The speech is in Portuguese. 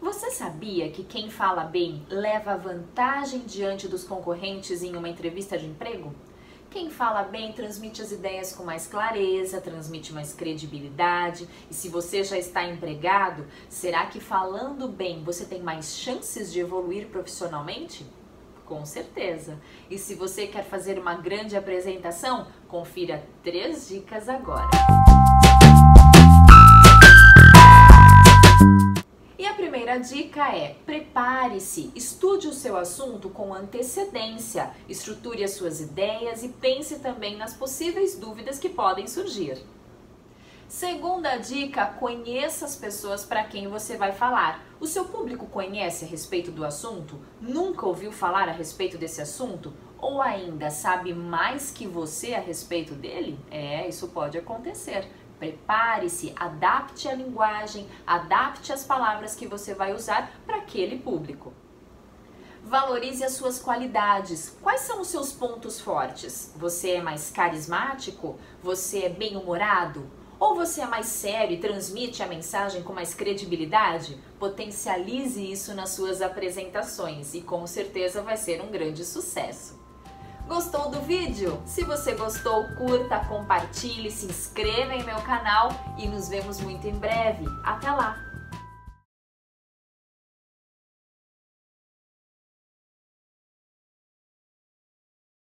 Você sabia que quem fala bem leva vantagem diante dos concorrentes em uma entrevista de emprego? Quem fala bem transmite as ideias com mais clareza, transmite mais credibilidade. E se você já está empregado, será que falando bem você tem mais chances de evoluir profissionalmente? Com certeza. E se você quer fazer uma grande apresentação, confira três dicas agora. Primeira dica é: prepare-se, estude o seu assunto com antecedência, estruture as suas ideias e pense também nas possíveis dúvidas que podem surgir. Segunda dica: conheça as pessoas para quem você vai falar. O seu público conhece a respeito do assunto? Nunca ouviu falar a respeito desse assunto? Ou ainda sabe mais que você a respeito dele? É, isso pode acontecer. Prepare-se, adapte a linguagem, adapte as palavras que você vai usar para aquele público. Valorize as suas qualidades. Quais são os seus pontos fortes? Você é mais carismático? Você é bem-humorado? Ou você é mais sério e transmite a mensagem com mais credibilidade? Potencialize isso nas suas apresentações e com certeza vai ser um grande sucesso. Gostou do vídeo? Se você gostou, curta, compartilhe, se inscreva em meu canal e nos vemos muito em breve. Até lá!